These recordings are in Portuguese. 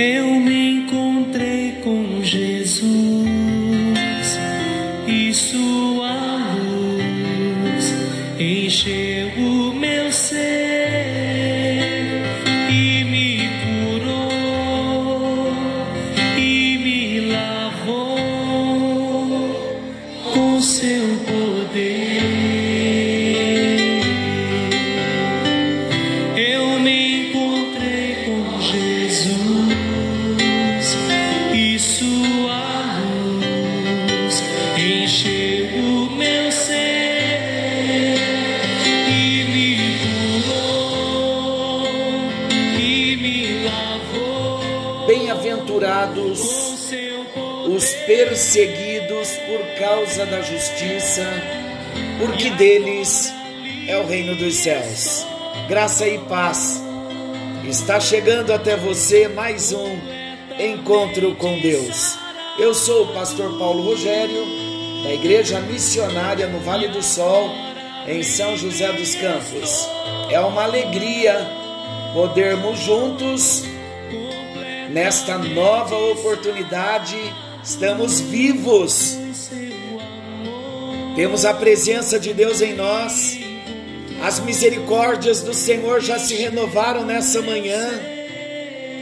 eu me perseguidos por causa da justiça, porque deles é o reino dos céus. Graça e paz. Está chegando até você mais um encontro com Deus. Eu sou o pastor Paulo Rogério, da Igreja Missionária no Vale do Sol, em São José dos Campos. É uma alegria podermos juntos nesta nova oportunidade, estamos vivos. Temos a presença de Deus em nós. As misericórdias do Senhor já se renovaram nessa manhã.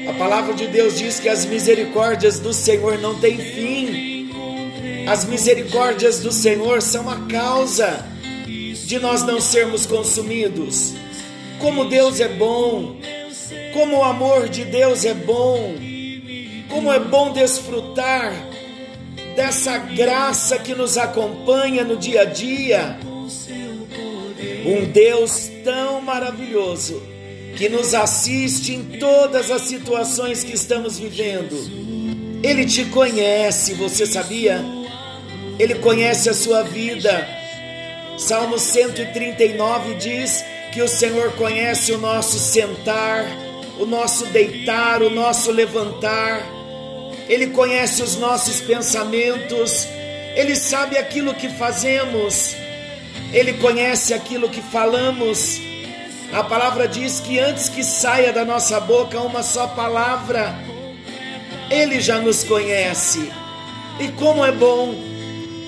A palavra de Deus diz que as misericórdias do Senhor não têm fim. As misericórdias do Senhor são a causa de nós não sermos consumidos. Como Deus é bom, como o amor de Deus é bom, como é bom desfrutar dessa graça que nos acompanha no dia a dia. Um Deus tão maravilhoso que nos assiste em todas as situações que estamos vivendo. Ele te conhece, você sabia? Ele conhece a sua vida. Salmo 139 diz que o Senhor conhece o nosso sentar, o nosso deitar, o nosso levantar. Ele conhece os nossos pensamentos, ele sabe aquilo que fazemos, ele conhece aquilo que falamos. A palavra diz que antes que saia da nossa boca uma só palavra, ele já nos conhece. E como é bom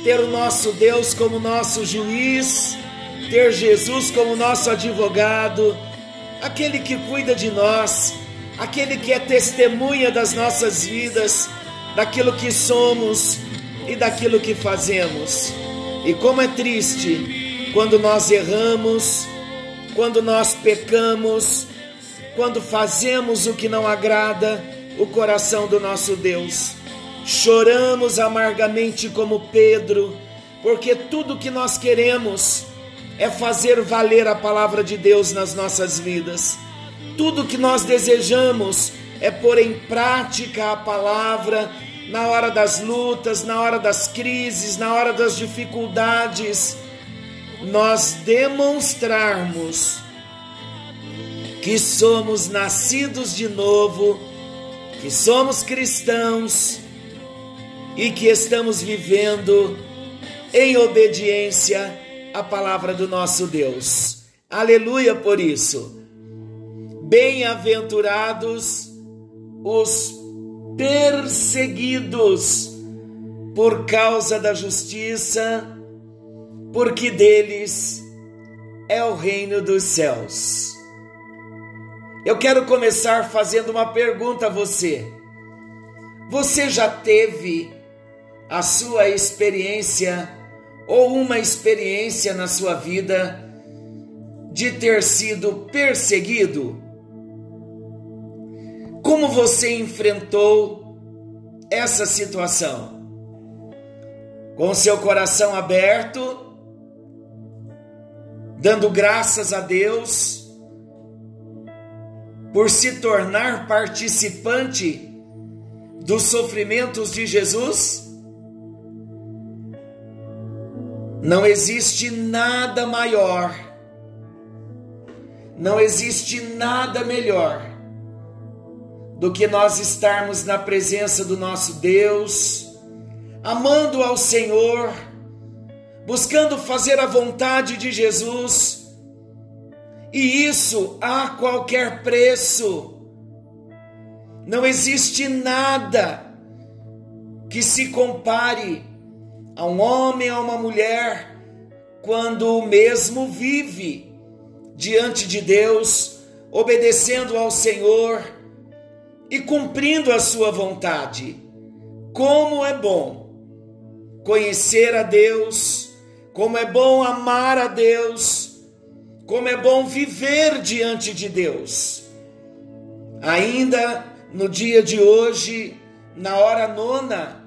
ter o nosso Deus como nosso juiz, ter Jesus como nosso advogado, aquele que cuida de nós, aquele que é testemunha das nossas vidas, daquilo que somos e daquilo que fazemos. E como é triste quando nós erramos, quando nós pecamos, quando fazemos o que não agrada o coração do nosso Deus. Choramos amargamente como Pedro, porque tudo que nós queremos é fazer valer a palavra de Deus nas nossas vidas. Tudo que nós desejamos é pôr em prática a palavra na hora das lutas, na hora das crises, na hora das dificuldades. Nós demonstrarmos que somos nascidos de novo, que somos cristãos e que estamos vivendo em obediência à palavra do nosso Deus. Aleluia por isso. Bem-aventurados os perseguidos por causa da justiça, porque deles é o reino dos céus. Eu quero começar fazendo uma pergunta a você. Você já teve a sua experiência ou uma experiência na sua vida de ter sido perseguido? Como você enfrentou essa situação? Com seu coração aberto, dando graças a Deus por se tornar participante dos sofrimentos de Jesus? Não existe nada maior, não existe nada melhor do que nós estarmos na presença do nosso Deus, amando ao Senhor, buscando fazer a vontade de Jesus, e isso a qualquer preço. Não existe nada que se compare a um homem, a uma mulher, quando o mesmo vive diante de Deus, obedecendo ao Senhor e cumprindo a sua vontade. Como é bom conhecer a Deus, como é bom amar a Deus, como é bom viver diante de Deus. Ainda no dia de hoje, na hora nona,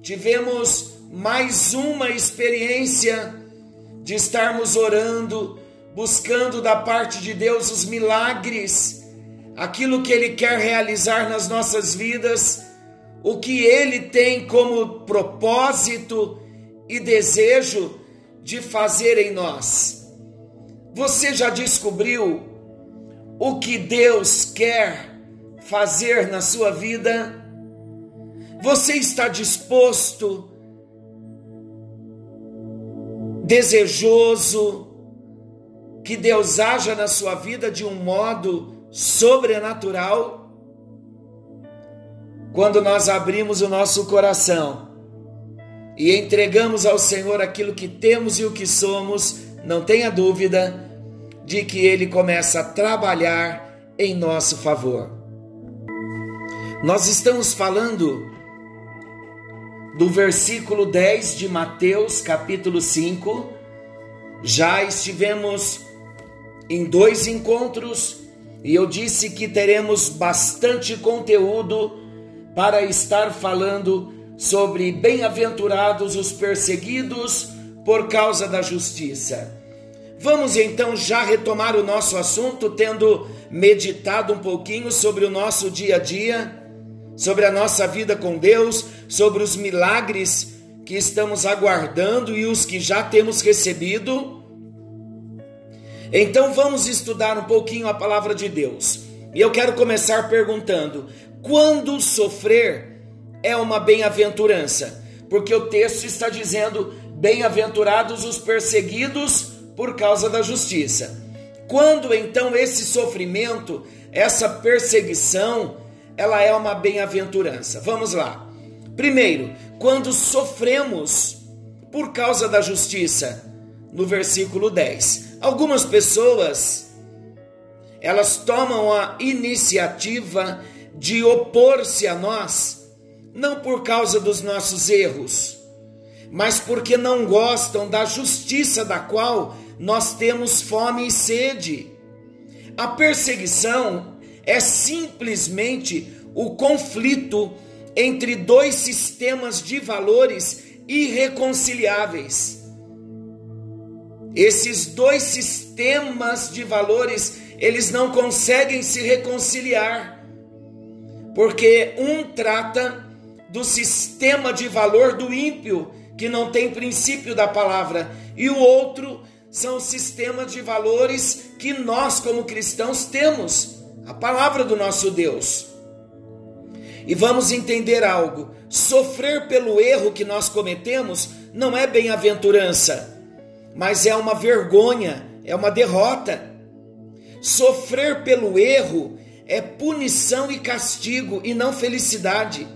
tivemos mais uma experiência de estarmos orando, buscando da parte de Deus os milagres, aquilo que Ele quer realizar nas nossas vidas, o que Ele tem como propósito e desejo de fazer em nós. Você já descobriu o que Deus quer fazer na sua vida? Você está disposto, desejoso, que Deus haja na sua vida de um modo sobrenatural? Quando nós abrimos o nosso coração e entregamos ao Senhor aquilo que temos e o que somos, não tenha dúvida de que Ele começa a trabalhar em nosso favor. Nós estamos falando do versículo 10 de Mateus, capítulo 5. Já estivemos em dois encontros e eu disse que teremos bastante conteúdo para estar falando sobre bem-aventurados os perseguidos por causa da justiça. Vamos então já retomar o nosso assunto, tendo meditado um pouquinho sobre o nosso dia a dia sobre a nossa vida com Deus, sobre os milagres que estamos aguardando e os que já temos recebido. Então vamos estudar um pouquinho a palavra de Deus. E eu quero começar perguntando: quando sofrer é uma bem-aventurança? Porque o texto está dizendo: bem-aventurados os perseguidos por causa da justiça. Quando então esse sofrimento, essa perseguição, ela é uma bem-aventurança. Vamos lá. Primeiro, quando sofremos por causa da justiça, no versículo 10. Algumas pessoas elas tomam a iniciativa de opor-se a nós, não por causa dos nossos erros, mas porque não gostam da justiça da qual nós temos fome e sede. A perseguição é simplesmente o conflito entre dois sistemas de valores irreconciliáveis. Esses dois sistemas de valores, eles não conseguem se reconciliar. Porque um trata do sistema de valor do ímpio, que não tem princípio da palavra, e o outro são sistemas de valores que nós como cristãos temos a palavra do nosso Deus. E vamos entender algo: sofrer pelo erro que nós cometemos não é bem-aventurança, mas é uma vergonha, é uma derrota. Sofrer pelo erro é punição e castigo e não felicidade.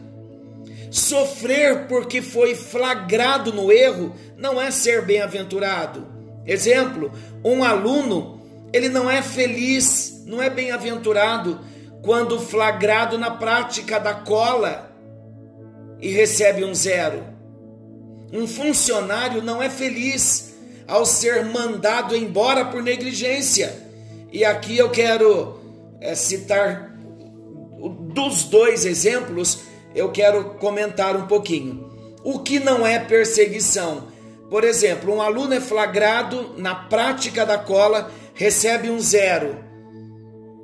Sofrer porque foi flagrado no erro não é ser bem-aventurado. Exemplo: um aluno ele não é feliz, não é bem-aventurado quando flagrado na prática da cola e recebe um zero. Um funcionário não é feliz ao ser mandado embora por negligência. E aqui eu quero é, citar dos dois exemplos, eu quero comentar um pouquinho. O que não é perseguição? Por exemplo, um aluno é flagrado na prática da cola recebe um zero,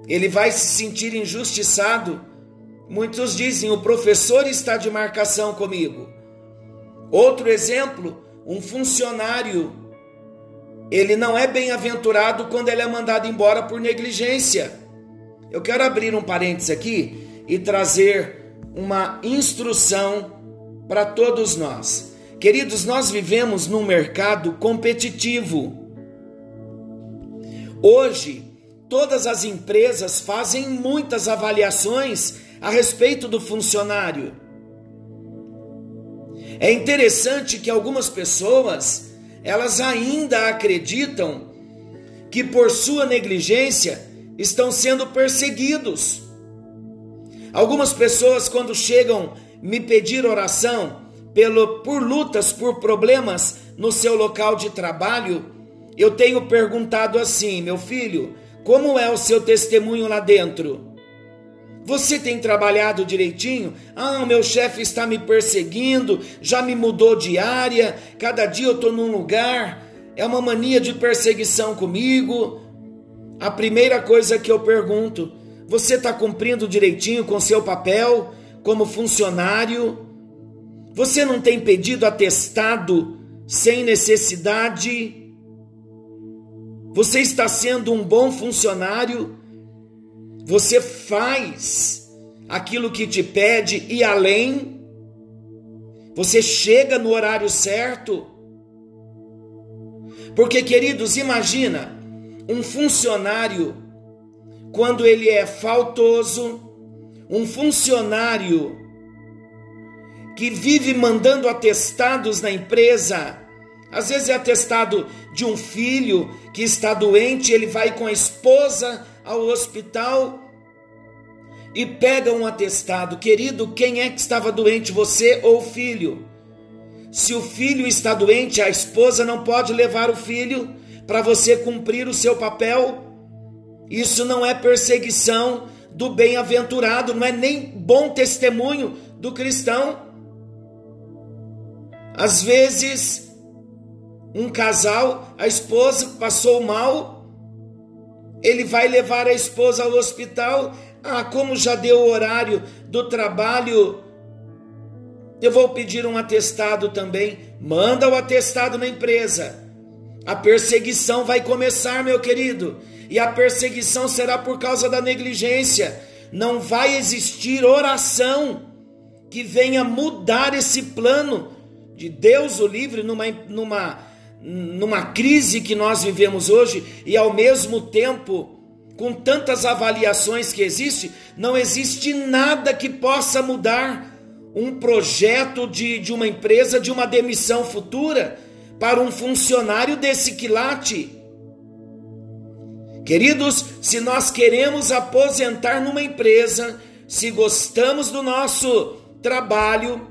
ele vai se sentir injustiçado. Muitos dizem: o professor está de marcação comigo. Outro exemplo, um funcionário, ele não é bem-aventurado quando ele é mandado embora por negligência. Eu quero abrir um parênteses aqui e trazer uma instrução para todos nós. Queridos, nós vivemos num mercado competitivo. Hoje, todas as empresas fazem muitas avaliações a respeito do funcionário. É interessante que algumas pessoas, elas ainda acreditam que por sua negligência estão sendo perseguidos. Algumas pessoas quando chegam me pedir oração pelo por lutas, por problemas no seu local de trabalho, eu tenho perguntado assim, meu filho, como é o seu testemunho lá dentro? Você tem trabalhado direitinho? Ah, o meu chefe está me perseguindo, já me mudou de área, cada dia eu estou num lugar, é uma mania de perseguição comigo. A primeira coisa que eu pergunto: você está cumprindo direitinho com seu papel como funcionário? Você não tem pedido atestado sem necessidade? Você está sendo um bom funcionário? Você faz aquilo que te pede e além. Você chega no horário certo. Porque, queridos, imagina um funcionário quando ele é faltoso, um funcionário que vive mandando atestados na empresa. Às vezes é atestado de um filho que está doente, ele vai com a esposa ao hospital e pega um atestado. Querido, quem é que estava doente, você ou o filho? Se o filho está doente, a esposa não pode levar o filho para você cumprir o seu papel. Isso não é perseguição do bem-aventurado, não é nem bom testemunho do cristão. Às vezes, um casal, a esposa passou mal, ele vai levar a esposa ao hospital. Ah, como já deu o horário do trabalho, eu vou pedir um atestado também. Manda o atestado na empresa. A perseguição vai começar, meu querido. E a perseguição será por causa da negligência. Não vai existir oração que venha mudar esse plano de Deus o livre numa, numa numa crise que nós vivemos hoje e ao mesmo tempo com tantas avaliações que existe, não existe nada que possa mudar um projeto de, de uma empresa de uma demissão futura para um funcionário desse quilate. Queridos, se nós queremos aposentar numa empresa, se gostamos do nosso trabalho,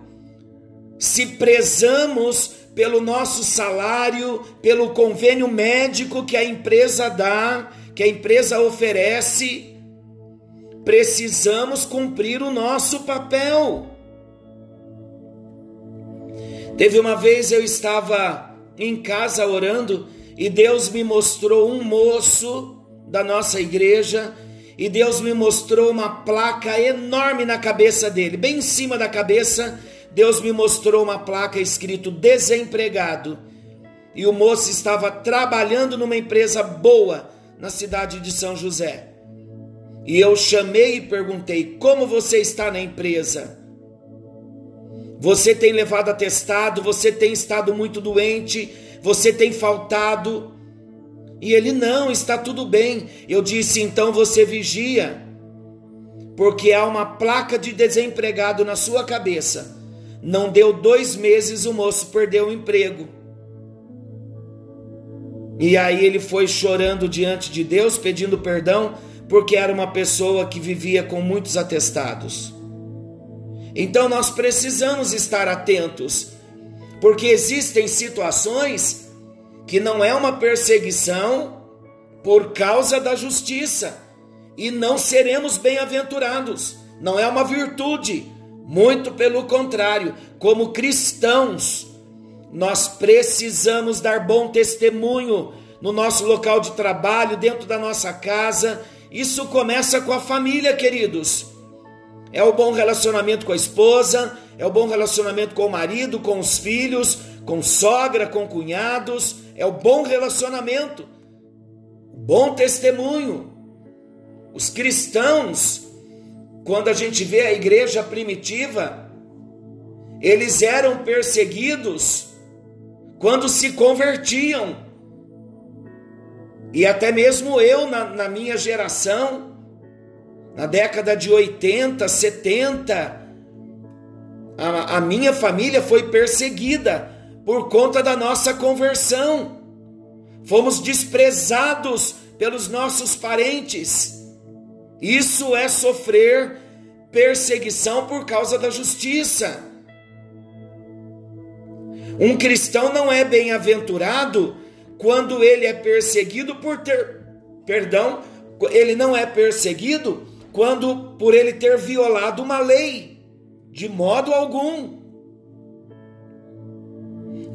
se prezamos pelo nosso salário, pelo convênio médico que a empresa dá, que a empresa oferece, precisamos cumprir o nosso papel. Teve uma vez eu estava em casa orando e Deus me mostrou um moço da nossa igreja e Deus me mostrou uma placa enorme na cabeça dele, bem em cima da cabeça Deus me mostrou uma placa escrito desempregado. E o moço estava trabalhando numa empresa boa na cidade de São José. E eu chamei e perguntei: Como você está na empresa? Você tem levado atestado? Você tem estado muito doente? Você tem faltado? E ele: Não, está tudo bem. Eu disse: Então você vigia, porque há uma placa de desempregado na sua cabeça não deu dois meses, o moço perdeu o emprego. E aí ele foi chorando diante de Deus, pedindo perdão, porque era uma pessoa que vivia com muitos atestados. Então nós precisamos estar atentos, porque existem situações que não é uma perseguição por causa da justiça, e não seremos bem-aventurados, não é uma virtude muito pelo contrário, como cristãos, nós precisamos dar bom testemunho no nosso local de trabalho, dentro da nossa casa. Isso começa com a família, queridos. É o bom relacionamento com a esposa, é o bom relacionamento com o marido, com os filhos, com sogra, com cunhados, é o bom relacionamento, bom testemunho. Os cristãos quando a gente vê a igreja primitiva, eles eram perseguidos quando se convertiam. E até mesmo eu, na, na minha geração, Na década de 80, 70, a, a minha família foi perseguida por conta da nossa conversão. Fomos desprezados pelos nossos parentes. Isso é sofrer perseguição por causa da justiça. Um cristão não é bem-aventurado quando ele é perseguido por ter, perdão, ele não é perseguido quando por ele ter violado uma lei, de modo algum.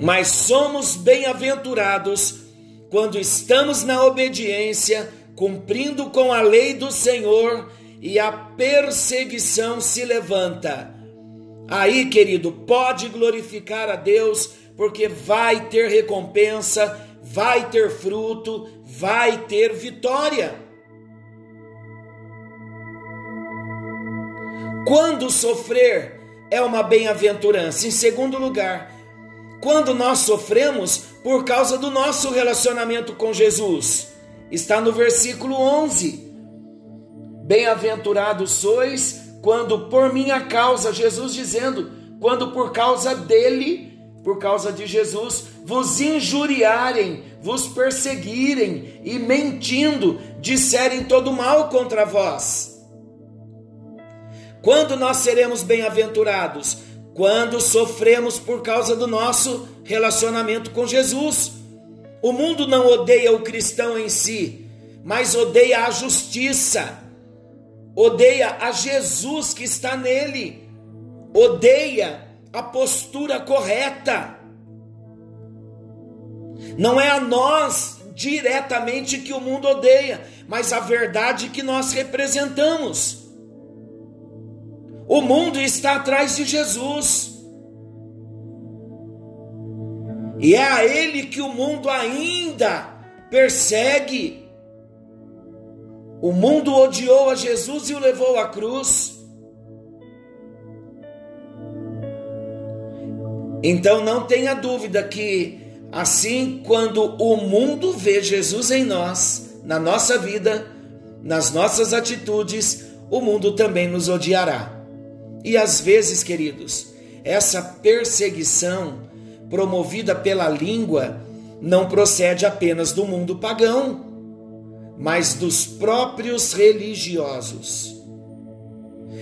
Mas somos bem-aventurados quando estamos na obediência, cumprindo com a lei do Senhor e a perseguição se levanta. Aí, querido, pode glorificar a Deus, porque vai ter recompensa, vai ter fruto, vai ter vitória. Quando sofrer é uma bem-aventurança. Em segundo lugar, quando nós sofremos por causa do nosso relacionamento com Jesus. Está no versículo 11. Bem-aventurados sois quando por minha causa, Jesus dizendo, quando por causa dele, por causa de Jesus, vos injuriarem, vos perseguirem e mentindo, disserem todo mal contra vós. Quando nós seremos bem-aventurados? Quando sofremos por causa do nosso relacionamento com Jesus. O mundo não odeia o cristão em si, mas odeia a justiça, odeia a Jesus que está nele, odeia a postura correta. Não é a nós diretamente que o mundo odeia, mas a verdade que nós representamos. O mundo está atrás de Jesus. E é a ele que o mundo ainda persegue. O mundo odiou a Jesus e o levou à cruz. Então não tenha dúvida que, assim, quando o mundo vê Jesus em nós, na nossa vida, nas nossas atitudes, o mundo também nos odiará. E às vezes, queridos, essa perseguição promovida pela língua não procede apenas do mundo pagão, mas dos próprios religiosos.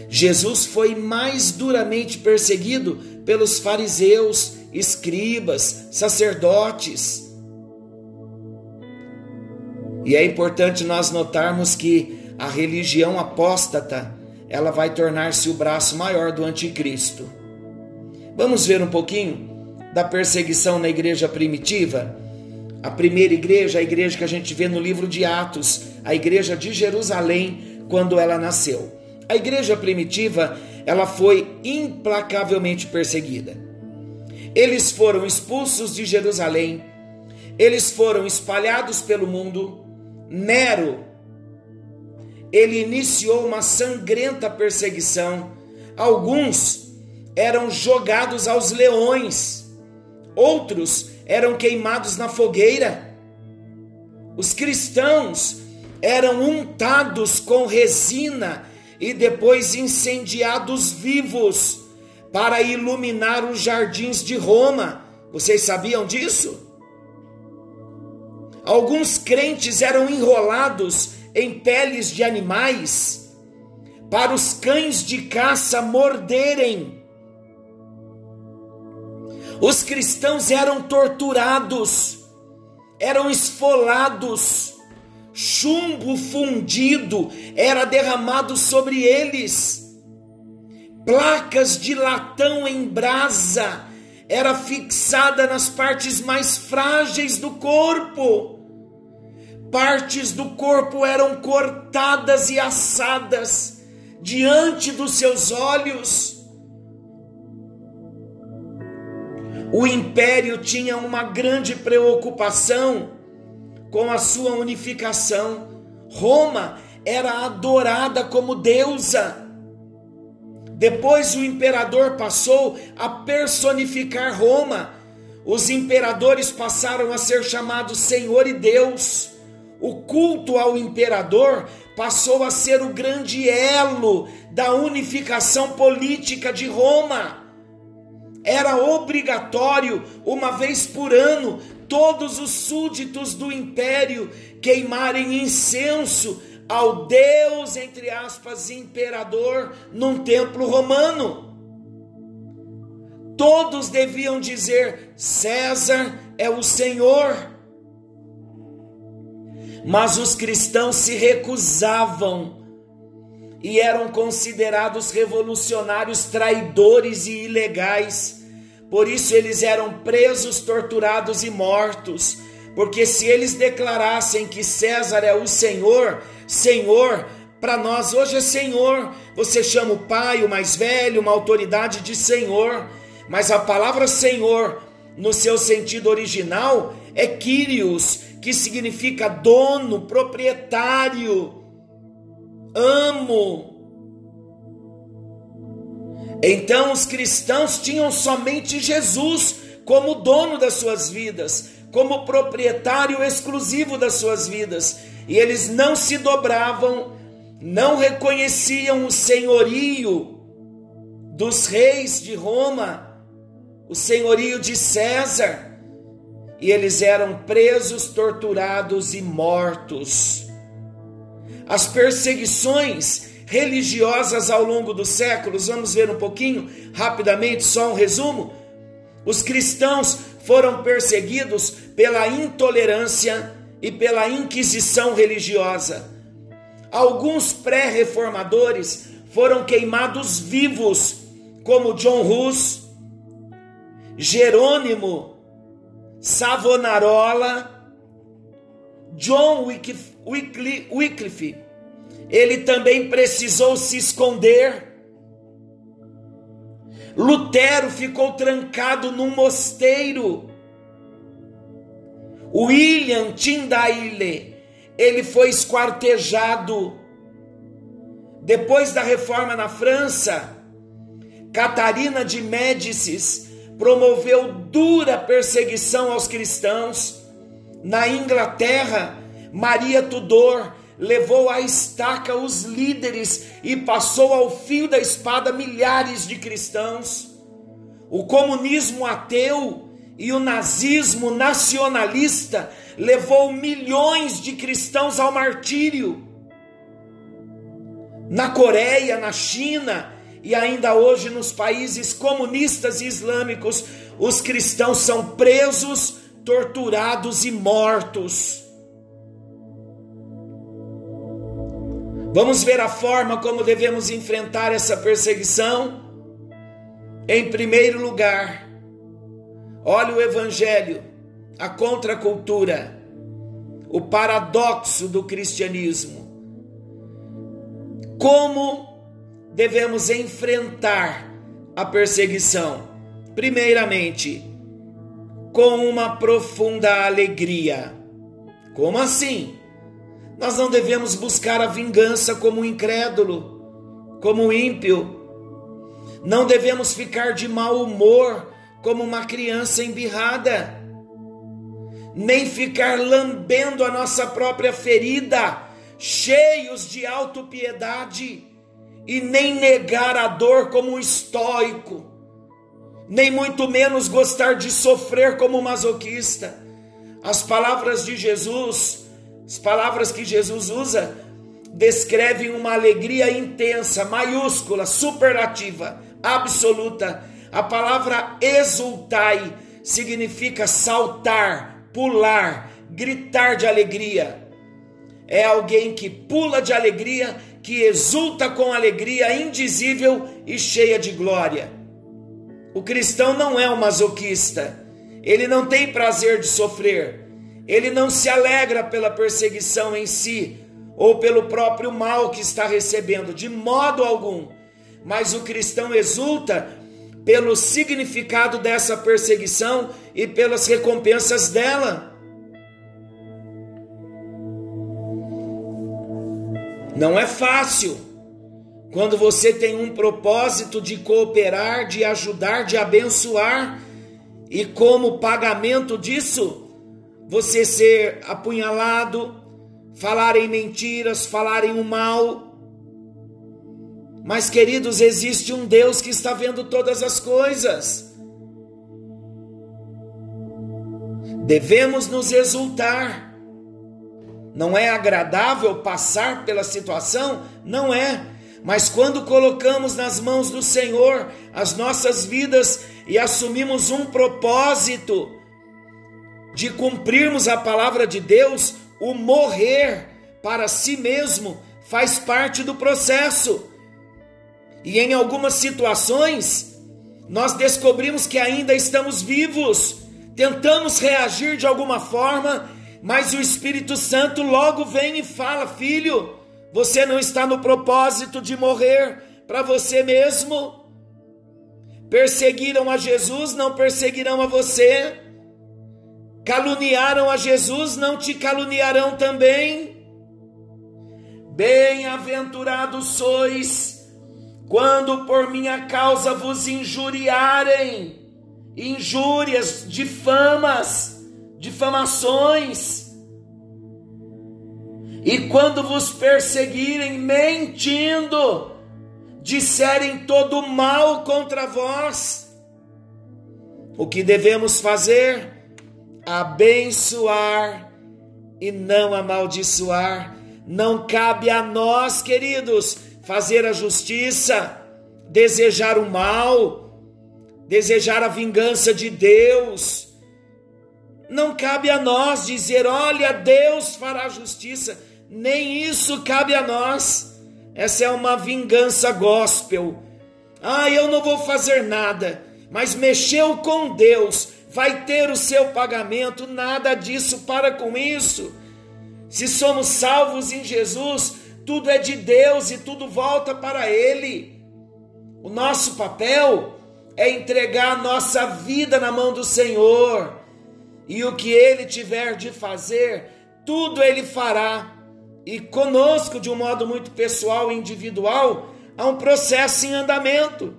Jesus foi mais duramente perseguido pelos fariseus, escribas, sacerdotes. E é importante nós notarmos que a religião apóstata ela vai tornar-se o braço maior do anticristo. Vamos ver um pouquinho da perseguição na igreja primitiva? A primeira igreja, a igreja que a gente vê no livro de Atos, a igreja de Jerusalém, quando ela nasceu. A igreja primitiva, ela foi implacavelmente perseguida. Eles foram expulsos de Jerusalém, eles foram espalhados pelo mundo. Nero, ele iniciou uma sangrenta perseguição. Alguns eram jogados aos leões, outros eram queimados na fogueira. Os cristãos eram untados com resina e depois incendiados vivos para iluminar os jardins de Roma. Vocês sabiam disso? Alguns crentes eram enrolados em peles de animais, para os cães de caça morderem. Os cristãos eram torturados, eram esfolados, chumbo fundido era derramado sobre eles, placas de latão em brasa era fixada nas partes mais frágeis do corpo partes do corpo eram cortadas e assadas diante dos seus olhos. O império tinha uma grande preocupação com a sua unificação. Roma era adorada como deusa. Depois o imperador passou a personificar Roma. Os imperadores passaram a ser chamados Senhor e Deus o culto ao imperador passou a ser o grande elo da unificação política de Roma. Era obrigatório, uma vez por ano, todos os súditos do império queimarem incenso ao Deus, entre aspas, imperador, num templo romano. Todos deviam dizer: César é o Senhor. Mas os cristãos se recusavam e eram considerados revolucionários traidores e ilegais. Por isso eles eram presos, torturados e mortos. Porque se eles declarassem que César é o Senhor, Senhor, para nós hoje é Senhor. Você chama o pai, o mais velho, uma autoridade de Senhor. Mas a palavra Senhor, no seu sentido original, é Kyrios, que significa dono, proprietário, amo. Então os cristãos tinham somente Jesus como dono das suas vidas, como proprietário exclusivo das suas vidas, e eles não se dobravam, não reconheciam o senhorio dos reis de Roma, o senhorio de César e eles eram presos, torturados e mortos. As perseguições religiosas ao longo dos séculos, vamos ver um pouquinho, rapidamente, só um resumo. Os cristãos foram perseguidos pela intolerância e pela inquisição religiosa. Alguns pré-reformadores foram queimados vivos, como John Hus, Jerônimo Savonarola, John Wycliffe, ele também precisou se esconder. Lutero ficou trancado num mosteiro. William Tyndale, ele foi esquartejado. Depois da reforma na França, Catarina de Médicis promoveu dura perseguição aos cristãos. Na Inglaterra, Maria Tudor levou à estaca os líderes e passou ao fio da espada milhares de cristãos. O comunismo ateu e o nazismo nacionalista levou milhões de cristãos ao martírio. Na Coreia, na China, e ainda hoje nos países comunistas e islâmicos, os cristãos são presos, torturados e mortos. Vamos ver a forma como devemos enfrentar essa perseguição? Em primeiro lugar, olha o Evangelho, a contracultura, o paradoxo do cristianismo. Como devemos enfrentar a perseguição? Primeiramente, com uma profunda alegria. Como assim? Nós não devemos buscar a vingança como um incrédulo, como um ímpio. Não devemos ficar de mau humor como uma criança embirrada, nem ficar lambendo a nossa própria ferida, cheios de autopiedade e nem negar a dor como um estoico, nem muito menos gostar de sofrer como um masoquista. As palavras de Jesus, as palavras que Jesus usa, descrevem uma alegria intensa, maiúscula, superlativa, absoluta. A palavra exultai significa saltar, pular, gritar de alegria. É alguém que pula de alegria que exulta com alegria indizível e cheia de glória. O cristão não é um masoquista, ele não tem prazer de sofrer, ele não se alegra pela perseguição em si ou pelo próprio mal que está recebendo, de modo algum. Mas o cristão exulta pelo significado dessa perseguição e pelas recompensas dela. Não é fácil. Quando você tem um propósito de cooperar, de ajudar, de abençoar, e como pagamento disso, você ser apunhalado, falarem mentiras, falarem o mal. Mas, queridos, existe um Deus que está vendo todas as coisas. Devemos nos exultar. Não é agradável passar pela situação? Não é. Mas quando colocamos nas mãos do Senhor as nossas vidas e assumimos um propósito de cumprirmos a palavra de Deus, o morrer para si mesmo faz parte do processo. E em algumas situações, nós descobrimos que ainda estamos vivos, tentamos reagir de alguma forma, mas o Espírito Santo logo vem e fala: Filho, você não está no propósito de morrer para você mesmo. Perseguiram a Jesus, não perseguirão a você. Caluniaram a Jesus, não te caluniarão também. Bem-aventurados sois quando por minha causa vos injuriarem, injúrias, difamas, difamações. E quando vos perseguirem mentindo, disserem todo mal contra vós, o que devemos fazer? Abençoar e não amaldiçoar. Não cabe a nós, queridos, fazer a justiça, desejar o mal, desejar a vingança de Deus. Não cabe a nós dizer, olha, Deus fará justiça. Nem isso cabe a nós. Essa é uma vingança gospel. Ah, eu não vou fazer nada, mas mexeu com Deus vai ter o seu pagamento, nada disso, para com isso. Se somos salvos em Jesus, tudo é de Deus e tudo volta para Ele. O nosso papel é entregar a nossa vida na mão do Senhor, e o que Ele tiver de fazer, tudo Ele fará. E conosco, de um modo muito pessoal e individual, há um processo em andamento,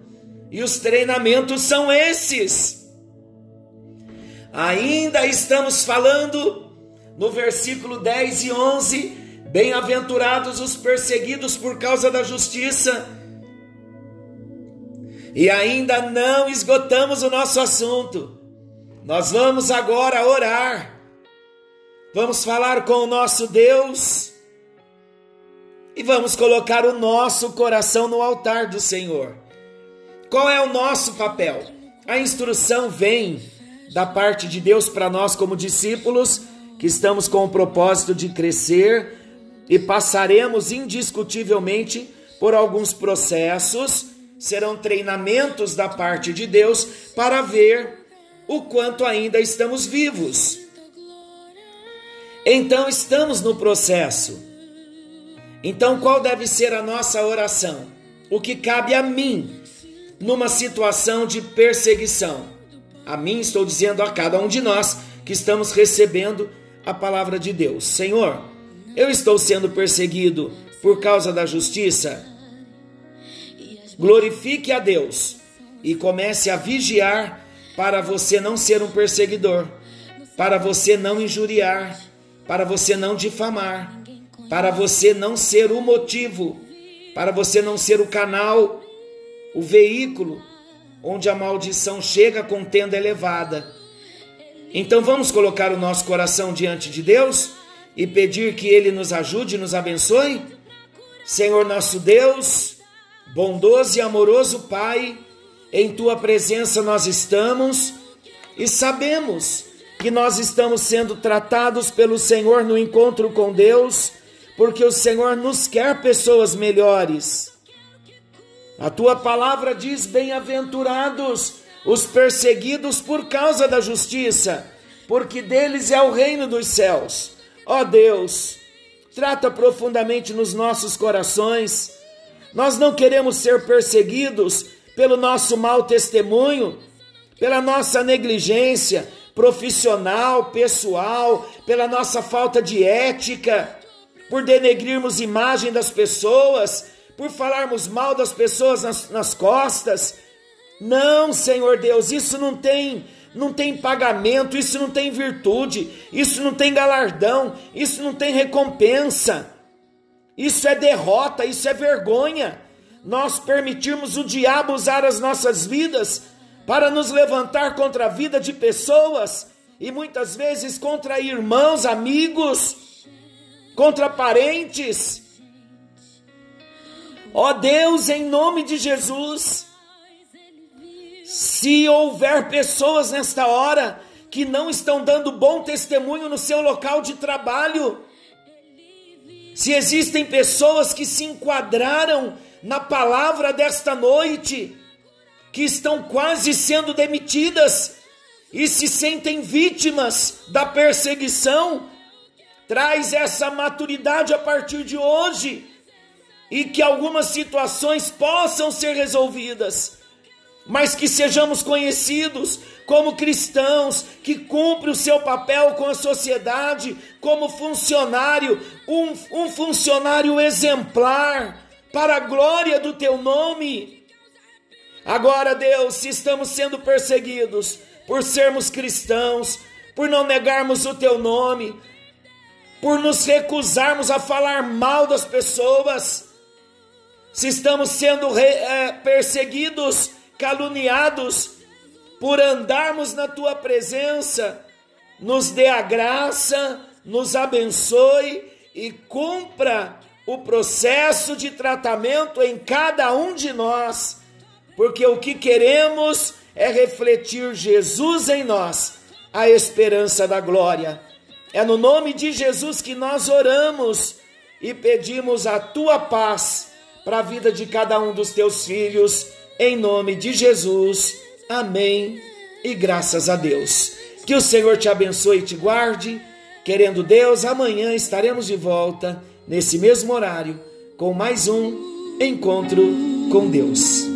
e os treinamentos são esses. Ainda estamos falando no versículo 10 e 11: Bem-aventurados os perseguidos por causa da justiça. E ainda não esgotamos o nosso assunto. Nós vamos agora orar. Vamos falar com o nosso Deus e vamos colocar o nosso coração no altar do Senhor. Qual é o nosso papel? A instrução vem da parte de Deus para nós, como discípulos, que estamos com o propósito de crescer e passaremos indiscutivelmente por alguns processos, serão treinamentos da parte de Deus para ver o quanto ainda estamos vivos. Então estamos no processo. Então qual deve ser a nossa oração? O que cabe a mim numa situação de perseguição? A mim estou dizendo a cada um de nós que estamos recebendo a palavra de Deus. Senhor, eu estou sendo perseguido por causa da justiça. Glorifique a Deus e comece a vigiar para você não ser um perseguidor, para você não injuriar, para você não difamar, para você não ser o motivo, para você não ser o canal, o veículo onde a maldição chega com tenda elevada. Então vamos colocar o nosso coração diante de Deus e pedir que Ele nos ajude e nos abençoe? Senhor nosso Deus, bondoso e amoroso Pai, em Tua presença nós estamos e sabemos que nós estamos sendo tratados pelo Senhor no encontro com Deus, porque o Senhor nos quer pessoas melhores. A tua palavra diz: Bem-aventurados os perseguidos por causa da justiça, porque deles é o reino dos céus. Ó Deus, trata profundamente nos nossos corações. Nós não queremos ser perseguidos pelo nosso mau testemunho, pela nossa negligência profissional, pessoal, pela nossa falta de ética, por denegrirmos imagem das pessoas por falarmos mal das pessoas nas, nas costas. Não, Senhor Deus, isso não tem não tem pagamento, isso não tem virtude, isso não tem galardão, isso não tem recompensa. Isso é derrota, isso é vergonha. Nós permitirmos o diabo usar as nossas vidas para nos levantar contra a vida de pessoas e muitas vezes contra irmãos, amigos, contra parentes. Ó Deus, em nome de Jesus, se houver pessoas nesta hora que não estão dando bom testemunho no seu local de trabalho, se existem pessoas que se enquadraram na palavra desta noite, que estão quase sendo demitidas e se sentem vítimas da perseguição, traz essa maturidade a partir de hoje e que algumas situações possam ser resolvidas, mas que sejamos conhecidos como cristãos que cumpre o seu papel com a sociedade, como funcionário, um, um funcionário exemplar, para a glória do teu nome. Agora, Deus, se estamos sendo perseguidos por sermos cristãos, por não negarmos o teu nome, por nos recusarmos a falar mal das pessoas, se estamos sendo é, perseguidos, caluniados, por andarmos na tua presença, nos dê a graça, nos abençoe e cumpra o processo de tratamento em cada um de nós, porque o que queremos é refletir Jesus em nós, a esperança da glória. É no nome de Jesus que nós oramos e pedimos a tua paz para a vida de cada um dos teus filhos, em nome de Jesus. Amém. E graças a Deus. Que o Senhor te abençoe e te guarde. Querendo Deus, amanhã estaremos de volta, nesse mesmo horário, com mais um encontro com Deus.